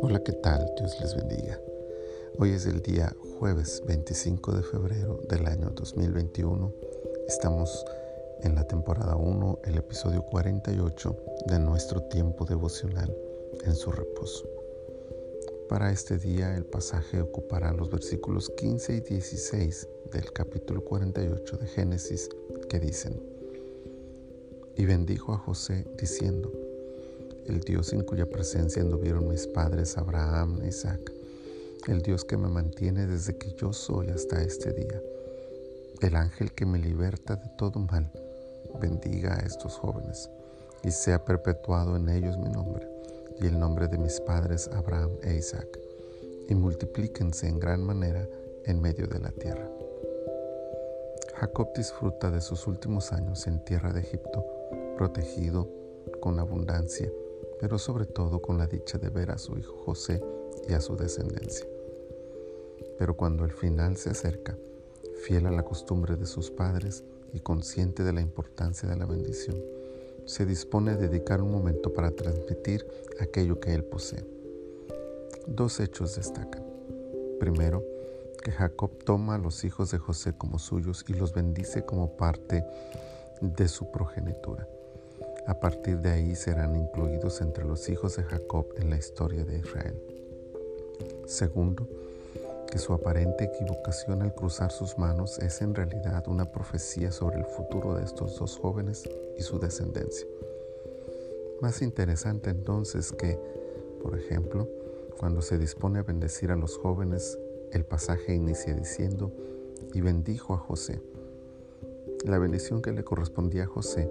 Hola, ¿qué tal? Dios les bendiga. Hoy es el día jueves 25 de febrero del año 2021. Estamos en la temporada 1, el episodio 48 de nuestro tiempo devocional en su reposo. Para este día el pasaje ocupará los versículos 15 y 16 del capítulo 48 de Génesis que dicen, y bendijo a José diciendo, el Dios en cuya presencia anduvieron mis padres Abraham e Isaac, el Dios que me mantiene desde que yo soy hasta este día, el ángel que me liberta de todo mal, bendiga a estos jóvenes y sea perpetuado en ellos mi nombre y el nombre de mis padres Abraham e Isaac, y multiplíquense en gran manera en medio de la tierra. Jacob disfruta de sus últimos años en tierra de Egipto, protegido, con abundancia, pero sobre todo con la dicha de ver a su hijo José y a su descendencia. Pero cuando el final se acerca, fiel a la costumbre de sus padres y consciente de la importancia de la bendición, se dispone a dedicar un momento para transmitir aquello que él posee. Dos hechos destacan. Primero, que Jacob toma a los hijos de José como suyos y los bendice como parte de su progenitura. A partir de ahí serán incluidos entre los hijos de Jacob en la historia de Israel. Segundo, que su aparente equivocación al cruzar sus manos es en realidad una profecía sobre el futuro de estos dos jóvenes y su descendencia. Más interesante entonces que, por ejemplo, cuando se dispone a bendecir a los jóvenes, el pasaje inicia diciendo, y bendijo a José. La bendición que le correspondía a José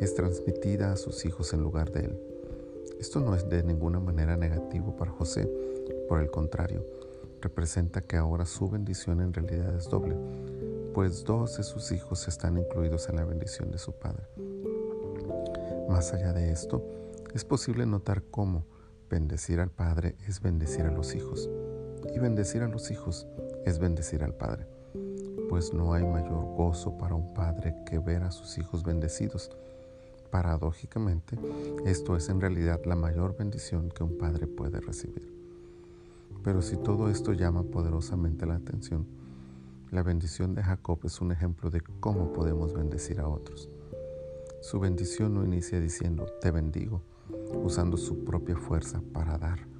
es transmitida a sus hijos en lugar de él. Esto no es de ninguna manera negativo para José, por el contrario, representa que ahora su bendición en realidad es doble, pues dos de sus hijos están incluidos en la bendición de su padre. Más allá de esto, es posible notar cómo bendecir al padre es bendecir a los hijos y bendecir a los hijos es bendecir al padre, pues no hay mayor gozo para un padre que ver a sus hijos bendecidos. Paradójicamente, esto es en realidad la mayor bendición que un padre puede recibir. Pero si todo esto llama poderosamente la atención, la bendición de Jacob es un ejemplo de cómo podemos bendecir a otros. Su bendición no inicia diciendo, te bendigo, usando su propia fuerza para dar.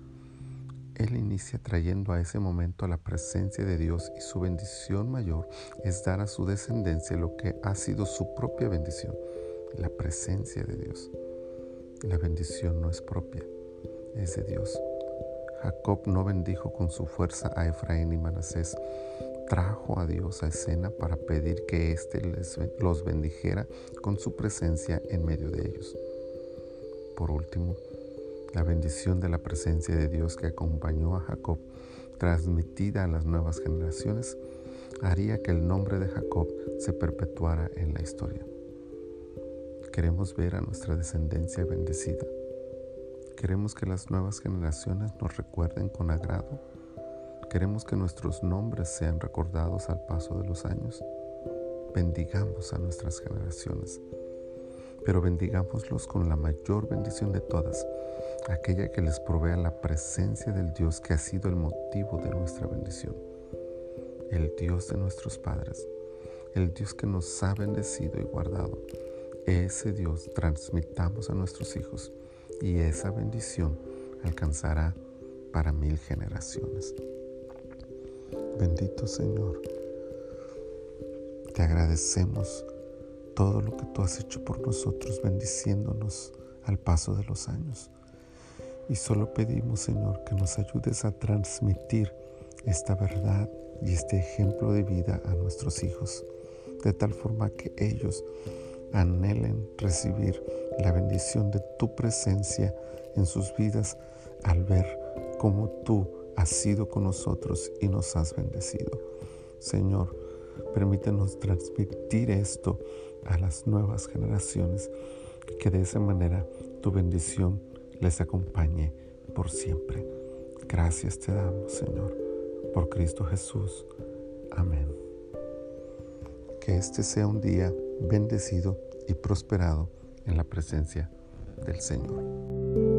Él inicia trayendo a ese momento la presencia de Dios y su bendición mayor es dar a su descendencia lo que ha sido su propia bendición, la presencia de Dios. La bendición no es propia, es de Dios. Jacob no bendijo con su fuerza a Efraín y Manasés. Trajo a Dios a escena para pedir que éste los bendijera con su presencia en medio de ellos. Por último, la bendición de la presencia de Dios que acompañó a Jacob, transmitida a las nuevas generaciones, haría que el nombre de Jacob se perpetuara en la historia. Queremos ver a nuestra descendencia bendecida Queremos que las nuevas generaciones nos recuerden con agrado. Queremos que nuestros nombres sean recordados al paso de los años. Bendigamos a nuestras generaciones, pero bendigámoslos con la mayor bendición de todas, aquella que les provea la presencia del Dios que ha sido el motivo de nuestra bendición, el Dios de nuestros padres, el Dios que nos ha bendecido y guardado. Ese Dios transmitamos a nuestros hijos y esa bendición alcanzará para mil generaciones. Bendito Señor, te agradecemos todo lo que tú has hecho por nosotros, bendiciéndonos al paso de los años. Y solo pedimos, Señor, que nos ayudes a transmitir esta verdad y este ejemplo de vida a nuestros hijos, de tal forma que ellos anhelen recibir la bendición de tu presencia en sus vidas al ver cómo tú has sido con nosotros y nos has bendecido. Señor, permítenos transmitir esto a las nuevas generaciones que de esa manera tu bendición les acompañe por siempre. Gracias te damos, Señor, por Cristo Jesús. Amén. Que este sea un día bendecido y prosperado en la presencia del Señor.